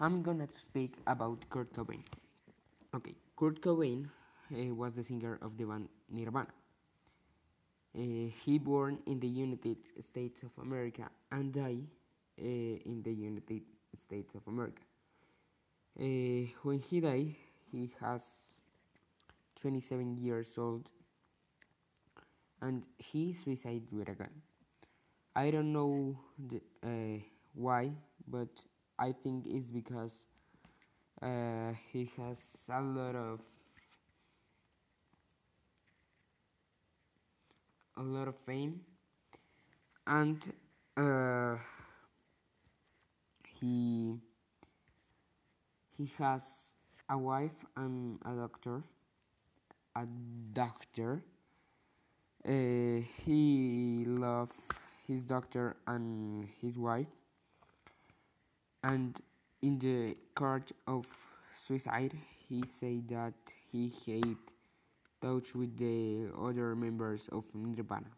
I'm gonna speak about Kurt Cobain. Okay, Kurt Cobain uh, was the singer of the band Nirvana. Uh, he born in the United States of America and died uh, in the United States of America. When he died, he has 27 years old and he suicided with a gun. I don't know the, why, but I think it's because uh, he has a lot of a lot of fame. And uh, he he has a wife and a doctor a doctor. Uh, he loves his doctor and his wife and in the card of suicide he said that he hate touch with the other members of Nirvana.